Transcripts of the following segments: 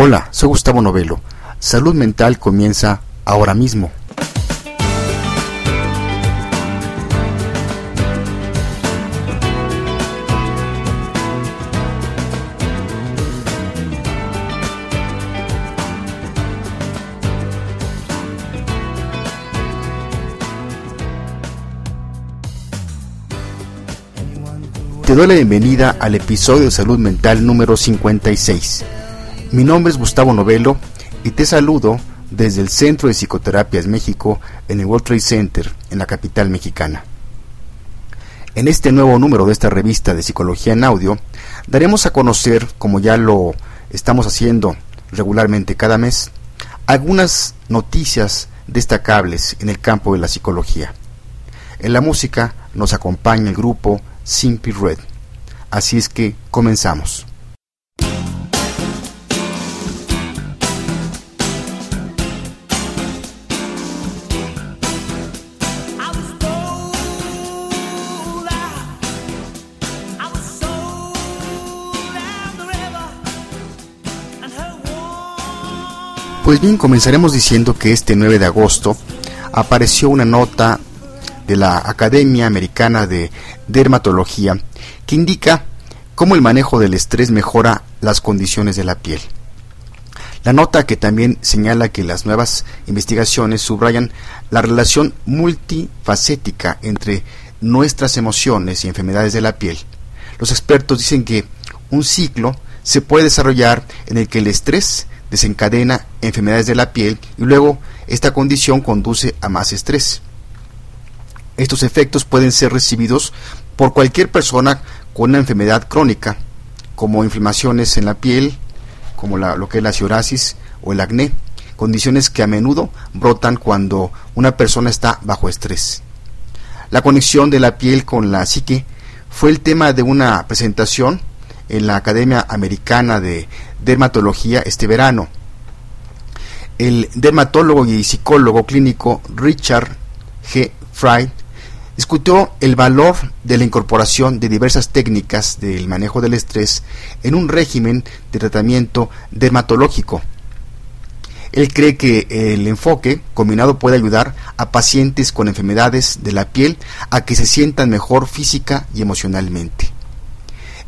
Hola, soy Gustavo Novelo. Salud Mental comienza ahora mismo. Te doy la bienvenida al episodio de Salud Mental número 56. Mi nombre es Gustavo Novelo y te saludo desde el Centro de Psicoterapias México en el World Trade Center, en la capital mexicana. En este nuevo número de esta revista de Psicología en Audio, daremos a conocer, como ya lo estamos haciendo regularmente cada mes, algunas noticias destacables en el campo de la psicología. En la música nos acompaña el grupo Simply Red. Así es que comenzamos. Pues bien, comenzaremos diciendo que este 9 de agosto apareció una nota de la Academia Americana de Dermatología que indica cómo el manejo del estrés mejora las condiciones de la piel. La nota que también señala que las nuevas investigaciones subrayan la relación multifacética entre nuestras emociones y enfermedades de la piel. Los expertos dicen que un ciclo se puede desarrollar en el que el estrés desencadena enfermedades de la piel y luego esta condición conduce a más estrés. Estos efectos pueden ser recibidos por cualquier persona con una enfermedad crónica, como inflamaciones en la piel, como lo que es la psoriasis o el acné, condiciones que a menudo brotan cuando una persona está bajo estrés. La conexión de la piel con la psique fue el tema de una presentación en la Academia Americana de Dermatología este verano. El dermatólogo y psicólogo clínico Richard G. Fry discutió el valor de la incorporación de diversas técnicas del manejo del estrés en un régimen de tratamiento dermatológico. Él cree que el enfoque combinado puede ayudar a pacientes con enfermedades de la piel a que se sientan mejor física y emocionalmente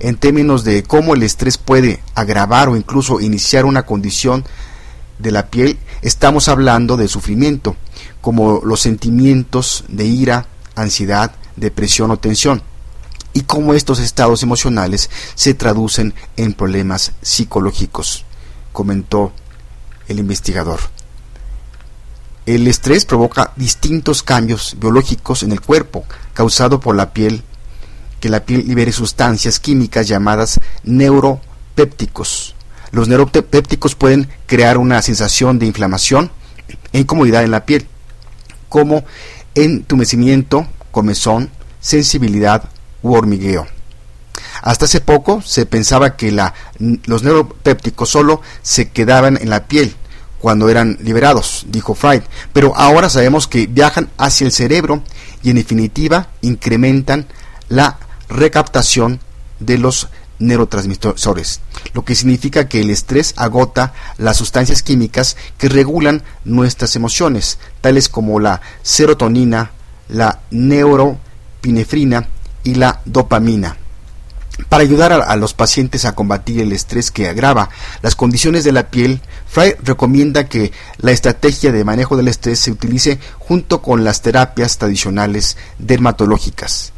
en términos de cómo el estrés puede agravar o incluso iniciar una condición de la piel, estamos hablando de sufrimiento, como los sentimientos de ira, ansiedad, depresión o tensión, y cómo estos estados emocionales se traducen en problemas psicológicos, comentó el investigador. El estrés provoca distintos cambios biológicos en el cuerpo, causado por la piel que la piel libere sustancias químicas llamadas neuropépticos. Los neuropépticos pueden crear una sensación de inflamación e incomodidad en la piel, como entumecimiento, comezón, sensibilidad u hormigueo. Hasta hace poco se pensaba que la, los neuropépticos solo se quedaban en la piel cuando eran liberados, dijo Freud, pero ahora sabemos que viajan hacia el cerebro y en definitiva incrementan la recaptación de los neurotransmisores, lo que significa que el estrés agota las sustancias químicas que regulan nuestras emociones, tales como la serotonina, la neuropinefrina y la dopamina. Para ayudar a, los pacientes a combatir el estrés que agrava las condiciones de la piel, Frey recomienda que la estrategia de manejo del estrés se utilice junto con las terapias tradicionales dermatológicas.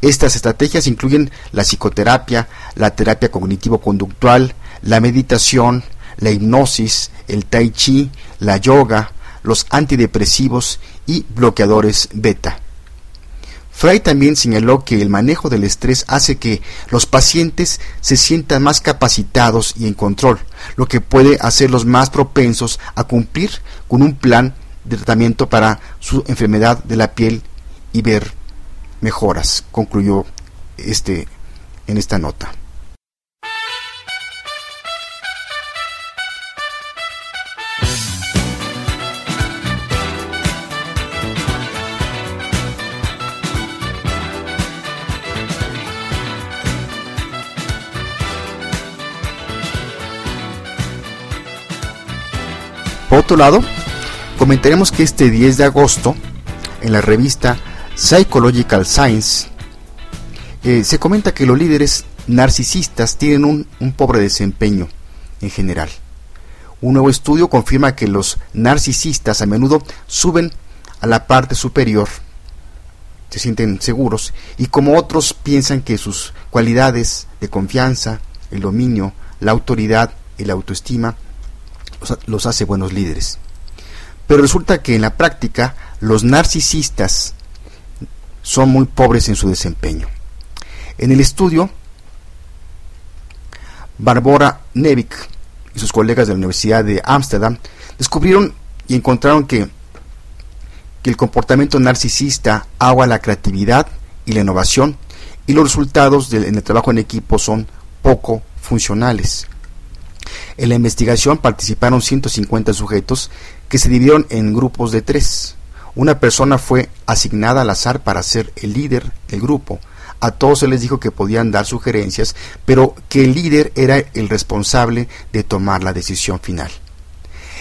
Estas estrategias incluyen la psicoterapia, la terapia cognitivo-conductual, la meditación, la hipnosis, el tai chi, la yoga, los antidepresivos y bloqueadores beta. Frey también señaló que el manejo del estrés hace que los pacientes se sientan más capacitados y en control, lo que puede hacerlos más propensos a cumplir con un plan de tratamiento para su enfermedad de la piel y ver mejoras, concluyó este en esta nota. Por otro lado, comentaremos que este 10 de agosto, en la revista Psychological Science, eh, se comenta que los líderes narcisistas tienen un, un pobre desempeño en general. Un nuevo estudio confirma que los narcisistas a menudo suben a la parte superior, se sienten seguros, y como otros piensan que sus cualidades de confianza, el dominio, la autoridad y la autoestima los hace buenos líderes. Pero resulta que en la práctica los narcisistas son muy pobres en su desempeño. En el estudio, Barbara Nevik y sus colegas de la Universidad de Ámsterdam descubrieron y encontraron que, que el comportamiento narcisista agua la creatividad y la innovación y los resultados en el trabajo en equipo son poco funcionales. En la investigación participaron 150 sujetos que se dividieron en grupos de tres. Una persona fue asignada al azar para ser el líder del grupo. A todos se les dijo que podían dar sugerencias, pero que el líder era el responsable de tomar la decisión final.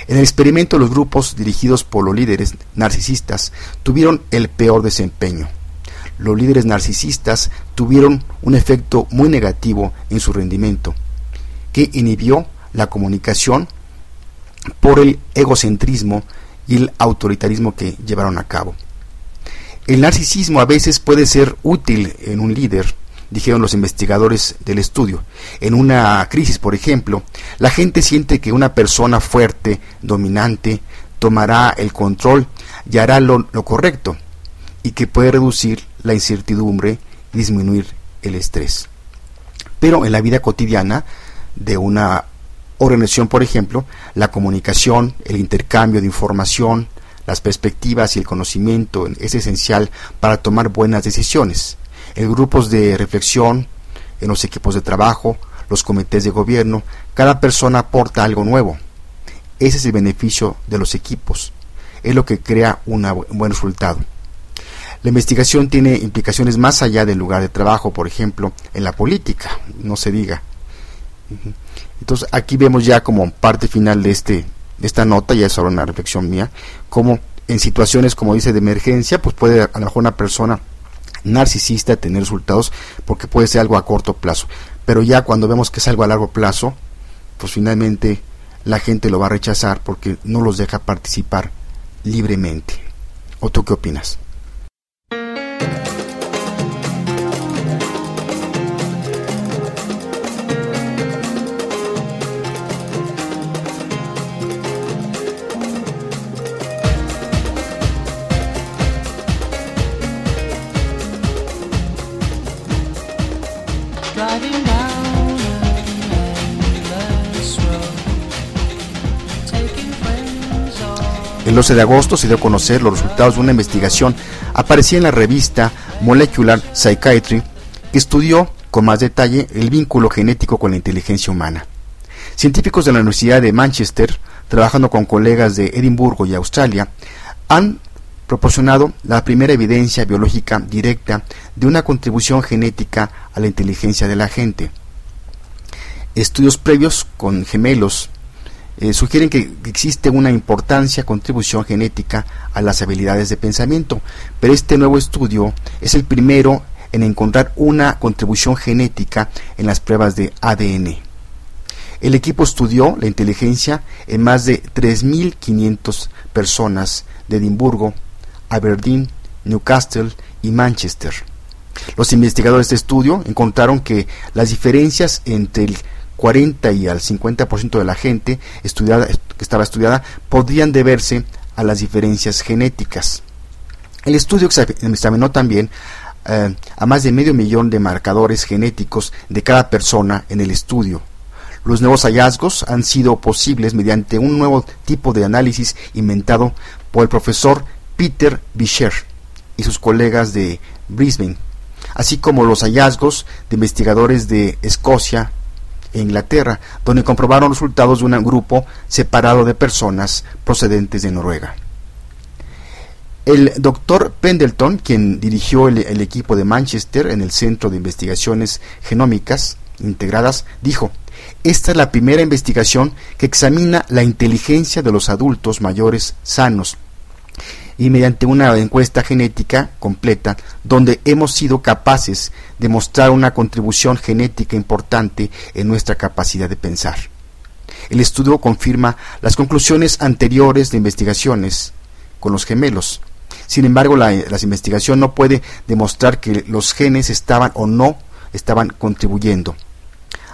En el experimento los grupos dirigidos por los líderes narcisistas tuvieron el peor desempeño. Los líderes narcisistas tuvieron un efecto muy negativo en su rendimiento, que inhibió la comunicación por el egocentrismo el autoritarismo que llevaron a cabo. El narcisismo a veces puede ser útil en un líder, dijeron los investigadores del estudio. En una crisis, por ejemplo, la gente siente que una persona fuerte, dominante, tomará el control y hará lo, lo correcto, y que puede reducir la incertidumbre y disminuir el estrés. Pero en la vida cotidiana de una organización, por ejemplo, la comunicación, el intercambio de información, las perspectivas y el conocimiento es esencial para tomar buenas decisiones. En grupos de reflexión, en los equipos de trabajo, los comités de gobierno, cada persona aporta algo nuevo. Ese es el beneficio de los equipos. Es lo que crea un buen resultado. La investigación tiene implicaciones más allá del lugar de trabajo, por ejemplo, en la política, no se diga. Entonces aquí vemos ya como parte final de este de esta nota, ya es solo una reflexión mía, como en situaciones como dice de emergencia, pues puede a lo mejor una persona narcisista tener resultados porque puede ser algo a corto plazo, pero ya cuando vemos que es algo a largo plazo, pues finalmente la gente lo va a rechazar porque no los deja participar libremente. ¿O tú qué opinas? 12 de agosto se dio a conocer los resultados de una investigación aparecida en la revista Molecular Psychiatry que estudió con más detalle el vínculo genético con la inteligencia humana. Científicos de la Universidad de Manchester, trabajando con colegas de Edimburgo y Australia, han proporcionado la primera evidencia biológica directa de una contribución genética a la inteligencia de la gente. Estudios previos con gemelos eh, sugieren que existe una importancia contribución genética a las habilidades de pensamiento, pero este nuevo estudio es el primero en encontrar una contribución genética en las pruebas de ADN. El equipo estudió la inteligencia en más de 3.500 personas de Edimburgo, Aberdeen, Newcastle y Manchester. Los investigadores de estudio encontraron que las diferencias entre el 40 y al 50% de la gente estudiada, que estaba estudiada podrían deberse a las diferencias genéticas. El estudio examinó también eh, a más de medio millón de marcadores genéticos de cada persona en el estudio. Los nuevos hallazgos han sido posibles mediante un nuevo tipo de análisis inventado por el profesor Peter Bischer y sus colegas de Brisbane, así como los hallazgos de investigadores de Escocia, Inglaterra, donde comprobaron resultados de un grupo separado de personas procedentes de Noruega. El doctor Pendleton, quien dirigió el, equipo de Manchester en el Centro de Investigaciones Genómicas Integradas, dijo, esta es la primera investigación que examina la inteligencia de los adultos mayores sanos y mediante una encuesta genética completa donde hemos sido capaces de mostrar una contribución genética importante en nuestra capacidad de pensar. El estudio confirma las conclusiones anteriores de investigaciones con los gemelos. Sin embargo, la, investigación no puede demostrar que los genes estaban o no estaban contribuyendo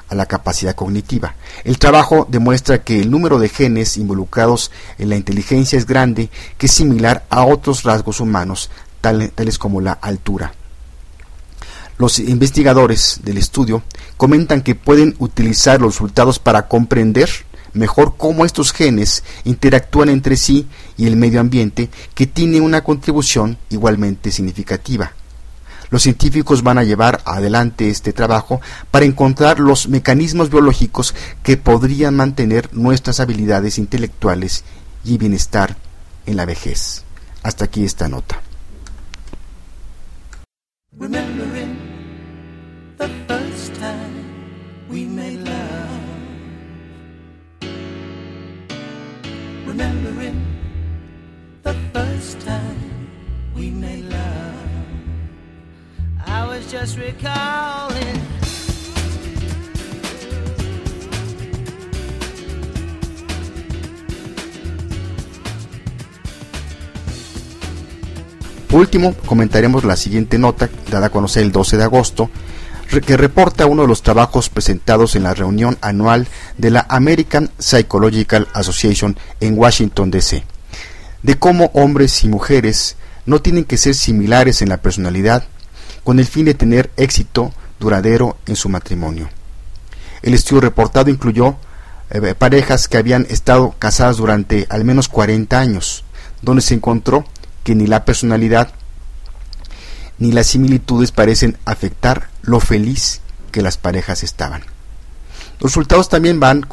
a la capacidad cognitiva. El trabajo demuestra que el número de genes involucrados en la inteligencia es grande, que es similar a otros rasgos humanos, tales como la altura. Los investigadores del estudio comentan que pueden utilizar los resultados para comprender mejor cómo estos genes interactúan entre sí y el medio ambiente, que tiene una contribución igualmente significativa. Los científicos van a llevar adelante este trabajo para encontrar los mecanismos biológicos que podrían mantener nuestras habilidades intelectuales y bienestar en la vejez. Hasta aquí esta nota. Por último, comentaremos la siguiente nota, dada a conocer el 12 de agosto, que reporta uno de los trabajos presentados en la reunión anual de la American Psychological Association en Washington, D.C., de cómo hombres y mujeres no tienen que ser similares en la personalidad, con el fin de tener éxito duradero en su matrimonio. El estudio reportado incluyó eh, parejas que habían estado casadas durante al menos 40 años, donde se encontró que ni la personalidad ni las similitudes parecen afectar lo feliz que las parejas estaban. Los resultados también van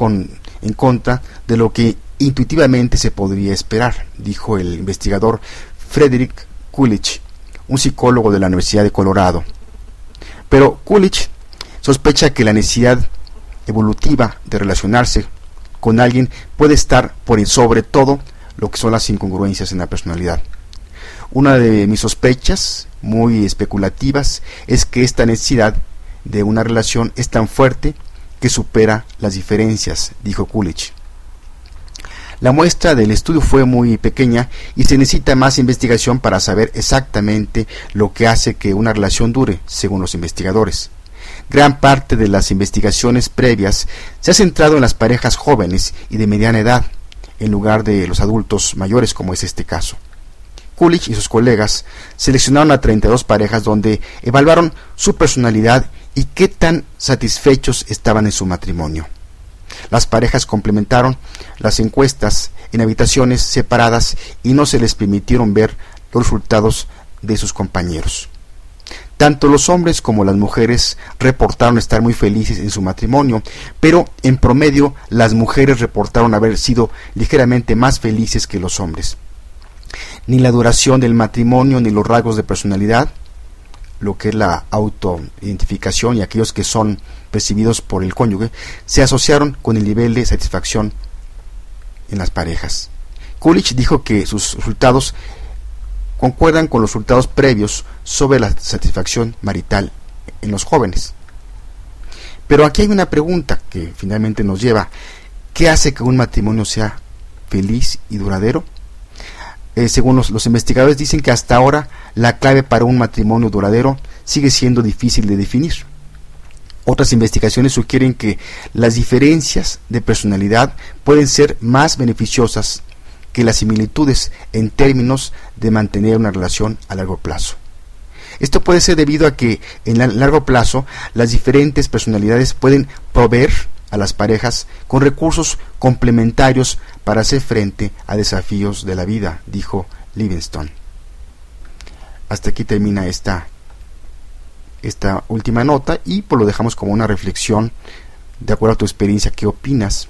en contra de lo que intuitivamente se podría esperar, dijo el investigador Frederick Coolidge, un psicólogo de la Universidad de Colorado. Pero Coolidge sospecha que la necesidad evolutiva de relacionarse con alguien puede estar por sobre todo lo que son las incongruencias en la personalidad. Una de mis sospechas, muy especulativas, es que esta necesidad de una relación es tan fuerte que supera las diferencias, dijo Coolidge. La muestra del estudio fue muy pequeña y se necesita más investigación para saber exactamente lo que hace que una relación dure, según los investigadores. Gran parte de las investigaciones previas se ha centrado en las parejas jóvenes y de mediana edad, en lugar de los adultos mayores como es este caso. Coolidge y sus colegas seleccionaron a 32 parejas donde evaluaron su personalidad y qué tan satisfechos estaban en su matrimonio. Las parejas complementaron las encuestas en habitaciones separadas y no se les permitieron ver los resultados de sus compañeros. Tanto los hombres como las mujeres reportaron estar muy felices en su matrimonio, pero en promedio las mujeres reportaron haber sido ligeramente más felices que los hombres. Ni la duración del matrimonio ni los rasgos de personalidad, lo que es la autoidentificación y aquellos que son percibidos por el cónyuge, se asociaron con el nivel de satisfacción en las parejas. Coolidge dijo que sus resultados concuerdan con los resultados previos sobre la satisfacción marital en los jóvenes. Pero aquí hay una pregunta que finalmente nos lleva, ¿qué hace que un matrimonio sea feliz y duradero? Eh, según los, los investigadores dicen que hasta ahora la clave para un matrimonio duradero sigue siendo difícil de definir. Otras investigaciones sugieren que las diferencias de personalidad pueden ser más beneficiosas que las similitudes en términos de mantener una relación a largo plazo. Esto puede ser debido a que en largo plazo las diferentes personalidades pueden proveer a las parejas con recursos complementarios para hacer frente a desafíos de la vida, dijo Livingstone. Hasta aquí termina esta esta última nota y pues lo dejamos como una reflexión de acuerdo a tu experiencia, qué opinas.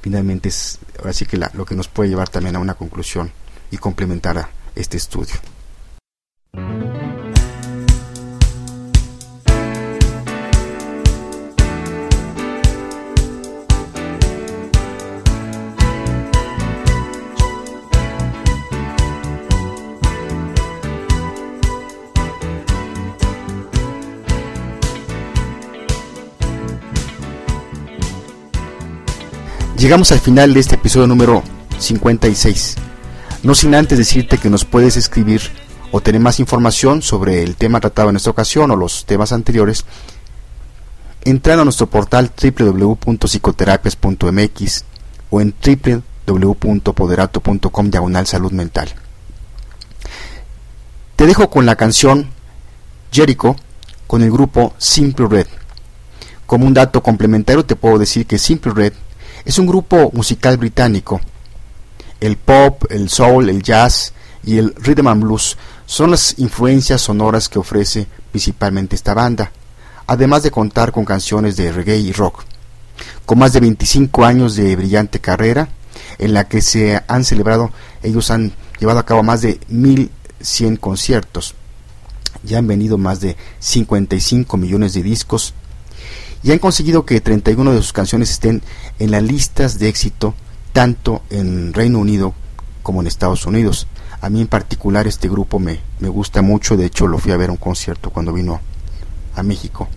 Finalmente es así que lo que nos puede llevar también a una conclusión y complementar a este estudio. Llegamos al final de este episodio número 56. No sin antes decirte que nos puedes escribir o tener más información sobre el tema tratado en esta ocasión o los temas anteriores entrando a nuestro portal www.psicoterapias.mx o en www.poderato.com diagonal salud mental. Te dejo con la canción Jericho con el grupo Simple Red. Como un dato complementario te puedo decir que Simple Red es un grupo musical británico. El pop, el soul, el jazz y el rhythm and blues son las influencias sonoras que ofrece principalmente esta banda, además de contar con canciones de reggae y rock. Con más de 25 años de brillante carrera, en la que se han celebrado, ellos han llevado a cabo más de 1100 conciertos, ya han venido más de 55 millones de discos y han conseguido que 31 de sus canciones estén en las listas de éxito tanto en Reino Unido como en Estados Unidos. A mí en particular este grupo me, me gusta mucho, de hecho lo fui a ver a un concierto cuando vino a México.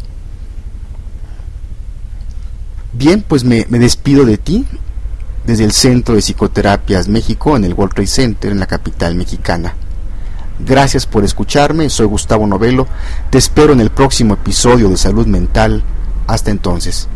Bien, pues me, me despido de ti desde el Centro de Psicoterapias México en el World Trade Center en la capital mexicana. Gracias por escucharme, soy Gustavo Novelo, te espero en el próximo episodio de Salud Mental. Hasta entonces.